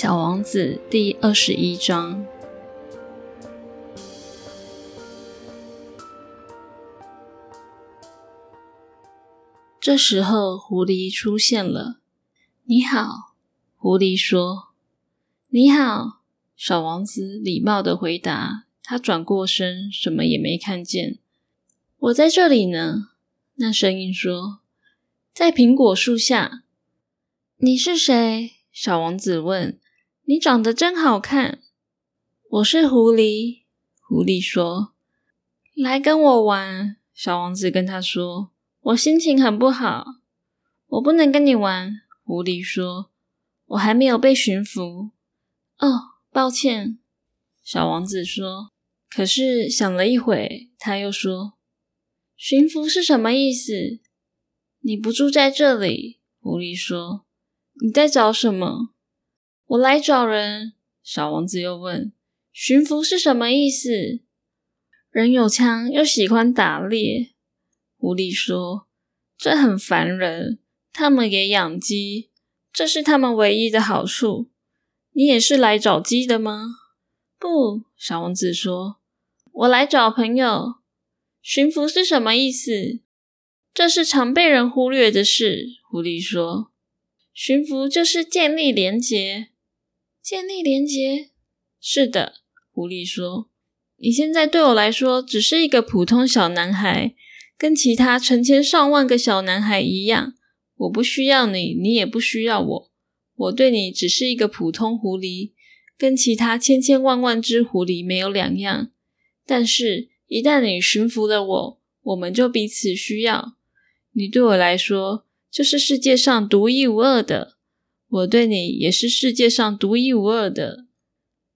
小王子第二十一章。这时候，狐狸出现了。“你好。”狐狸说。“你好。”小王子礼貌的回答。他转过身，什么也没看见。“我在这里呢。”那声音说，“在苹果树下。”“你是谁？”小王子问。“你长得真好看。”“我是狐狸。”狐狸说。“来跟我玩。”小王子跟他说。我心情很不好，我不能跟你玩。狐狸说：“我还没有被驯服。”哦，抱歉。小王子说。可是想了一会，他又说：“驯服是什么意思？”你不住在这里，狐狸说：“你在找什么？”我来找人。小王子又问：“驯服是什么意思？”人有枪，又喜欢打猎。狐狸说：“这很烦人。他们也养鸡，这是他们唯一的好处。你也是来找鸡的吗？”“不。”小王子说，“我来找朋友。”“驯服是什么意思？”“这是常被人忽略的事。”狐狸说，“驯服就是建立连结。”“建立连结？”“是的。”狐狸说，“你现在对我来说只是一个普通小男孩。”跟其他成千上万个小男孩一样，我不需要你，你也不需要我。我对你只是一个普通狐狸，跟其他千千万万只狐狸没有两样。但是，一旦你驯服了我，我们就彼此需要。你对我来说就是世界上独一无二的，我对你也是世界上独一无二的。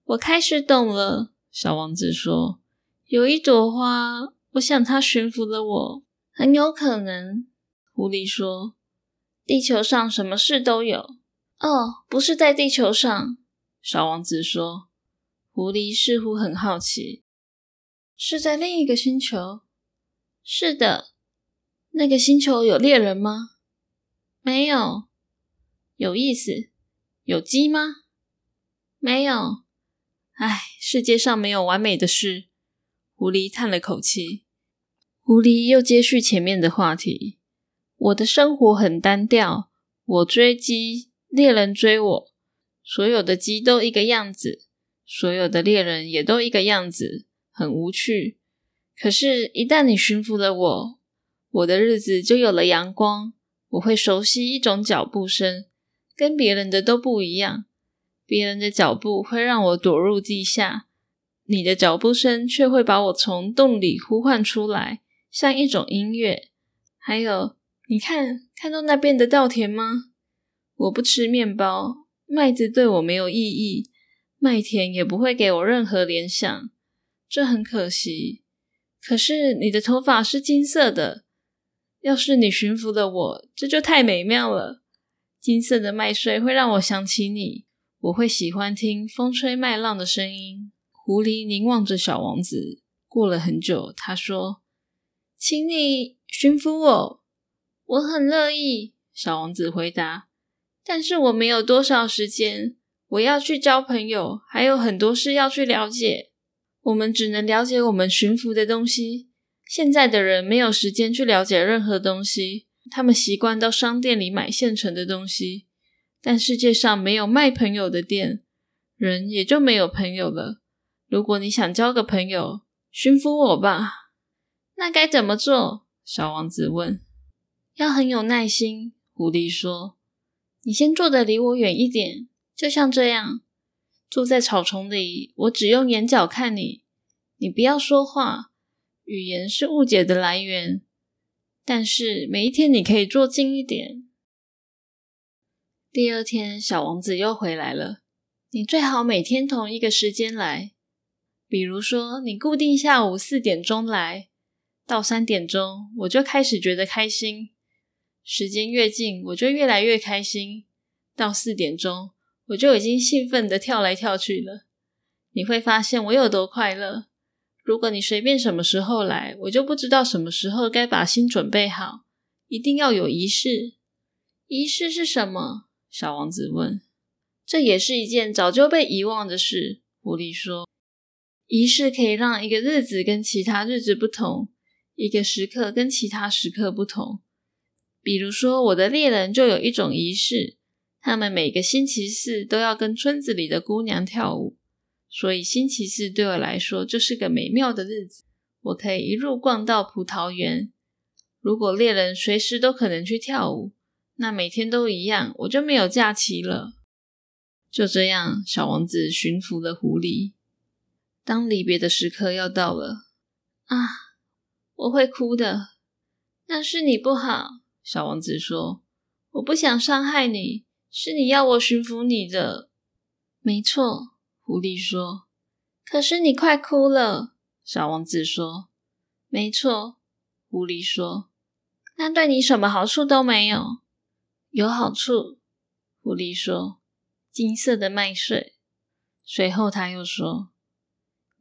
我开始懂了，小王子说：“有一朵花。”我想它驯服了我，很有可能。狐狸说：“地球上什么事都有。”哦，不是在地球上。小王子说：“狐狸似乎很好奇，是在另一个星球。”是的，那个星球有猎人吗？没有。有意思。有鸡吗？没有。唉，世界上没有完美的事。狐狸叹了口气。狐狸又接续前面的话题：“我的生活很单调，我追鸡，猎人追我，所有的鸡都一个样子，所有的猎人也都一个样子，很无趣。可是，一旦你驯服了我，我的日子就有了阳光。我会熟悉一种脚步声，跟别人的都不一样。别人的脚步会让我躲入地下，你的脚步声却会把我从洞里呼唤出来。”像一种音乐，还有，你看，看到那边的稻田吗？我不吃面包，麦子对我没有意义，麦田也不会给我任何联想，这很可惜。可是你的头发是金色的，要是你驯服了我，这就太美妙了。金色的麦穗会让我想起你，我会喜欢听风吹麦浪的声音。狐狸凝望着小王子，过了很久，他说。请你驯服我，我很乐意。小王子回答：“但是我没有多少时间，我要去交朋友，还有很多事要去了解。我们只能了解我们驯服的东西。现在的人没有时间去了解任何东西，他们习惯到商店里买现成的东西。但世界上没有卖朋友的店，人也就没有朋友了。如果你想交个朋友，驯服我吧。”那该怎么做？小王子问。要很有耐心。狐狸说：“你先坐的离我远一点，就像这样，坐在草丛里。我只用眼角看你，你不要说话。语言是误解的来源。但是每一天你可以坐近一点。”第二天，小王子又回来了。你最好每天同一个时间来，比如说，你固定下午四点钟来。到三点钟，我就开始觉得开心。时间越近，我就越来越开心。到四点钟，我就已经兴奋的跳来跳去了。你会发现我有多快乐。如果你随便什么时候来，我就不知道什么时候该把心准备好。一定要有仪式。仪式是什么？小王子问。这也是一件早就被遗忘的事。狐狸说：“仪式可以让一个日子跟其他日子不同，一个时刻跟其他时刻不同。比如说，我的猎人就有一种仪式，他们每个星期四都要跟村子里的姑娘跳舞，所以星期四对我来说就是个美妙的日子。我可以一路逛到葡萄园。如果猎人随时都可能去跳舞，那每天都一样，我就没有假期了。”就这样，小王子驯服了狐狸。当离别的时刻要到了，啊，我会哭的。那是你不好，小王子说：“我不想伤害你，是你要我驯服你的。”没错，狐狸说。可是你快哭了，小王子说。没错，狐狸说。那对你什么好处都没有？有好处，狐狸说。金色的麦穗。随后他又说：“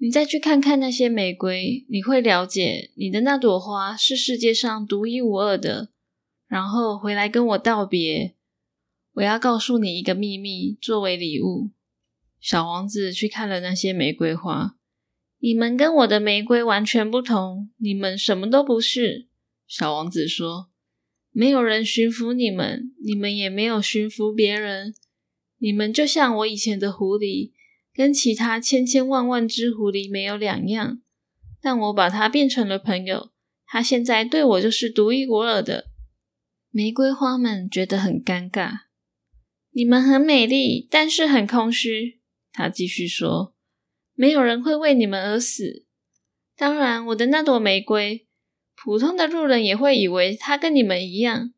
你再去看看那些玫瑰，你会了解你的那朵花是世界上独一无二的。然后回来跟我道别。我要告诉你一个秘密，作为礼物。”小王子去看了那些玫瑰花。你们跟我的玫瑰完全不同，你们什么都不是。小王子说：“没有人驯服你们，你们也没有驯服别人。”你们就像我以前的狐狸，跟其他千千万万只狐狸没有两样，但我把它变成了朋友。它现在对我就是独一无二的。玫瑰花们觉得很尴尬。你们很美丽，但是很空虚。他继续说：“没有人会为你们而死。当然，我的那朵玫瑰，普通的路人也会以为它跟你们一样，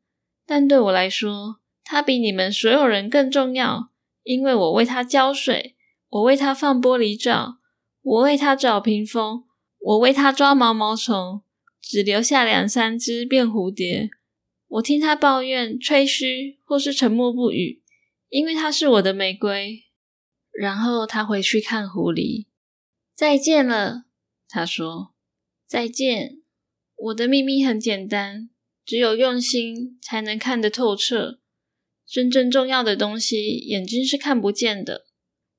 但对我来说，它比你们所有人更重要。”因为我为它浇水，我为它放玻璃罩，我为它找屏风，我为它抓毛毛虫，只留下两三只变蝴蝶。我听它抱怨、吹嘘，或是沉默不语，因为它是我的玫瑰。然后他回去看狐狸，再见了，他说：“再见。”我的秘密很简单，只有用心才能看得透彻。真正重要的东西，眼睛是看不见的。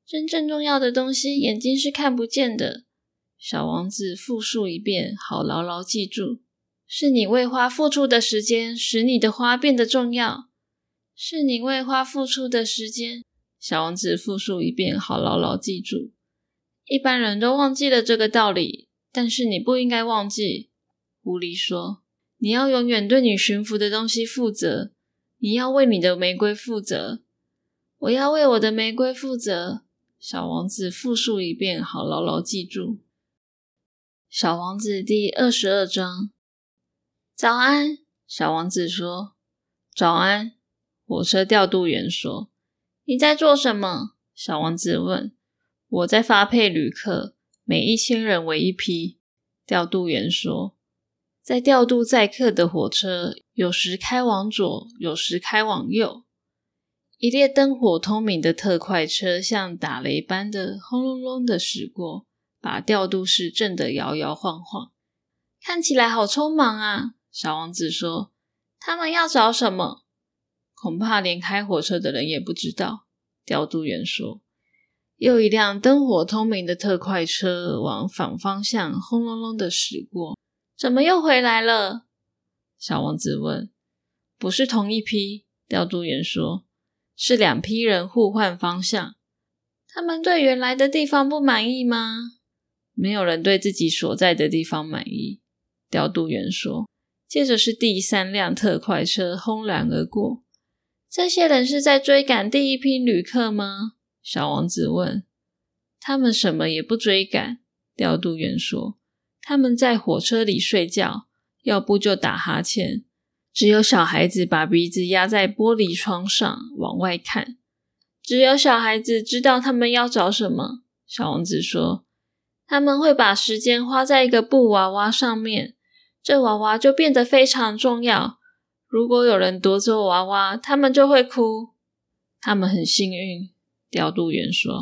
真正重要的东西，眼睛是看不见的。小王子复述一遍，好牢牢记住：是你为花付出的时间，使你的花变得重要。是你为花付出的时间。小王子复述一遍，好牢牢记住。一般人都忘记了这个道理，但是你不应该忘记。狐狸说：“你要永远对你驯服的东西负责。”你要为你的玫瑰负责，我要为我的玫瑰负责。小王子复述一遍，好牢牢记住。小王子第二十二章。早安，小王子说。早安，火车调度员说。你在做什么？小王子问。我在发配旅客，每一千人为一批。调度员说。在调度载客的火车，有时开往左，有时开往右。一列灯火通明的特快车像打雷般的轰隆隆的驶过，把调度室震得摇摇晃晃。看起来好匆忙啊！小王子说：“他们要找什么？恐怕连开火车的人也不知道。”调度员说：“又一辆灯火通明的特快车往反方向轰隆隆的驶过。”怎么又回来了？小王子问。“不是同一批。”调度员说，“是两批人互换方向。他们对原来的地方不满意吗？”“没有人对自己所在的地方满意。”调度员说。接着是第三辆特快车轰然而过。这些人是在追赶第一批旅客吗？小王子问。“他们什么也不追赶。”调度员说。他们在火车里睡觉，要不就打哈欠。只有小孩子把鼻子压在玻璃窗上往外看。只有小孩子知道他们要找什么。小王子说：“他们会把时间花在一个布娃娃上面，这娃娃就变得非常重要。如果有人夺走娃娃，他们就会哭。他们很幸运。”调度员说。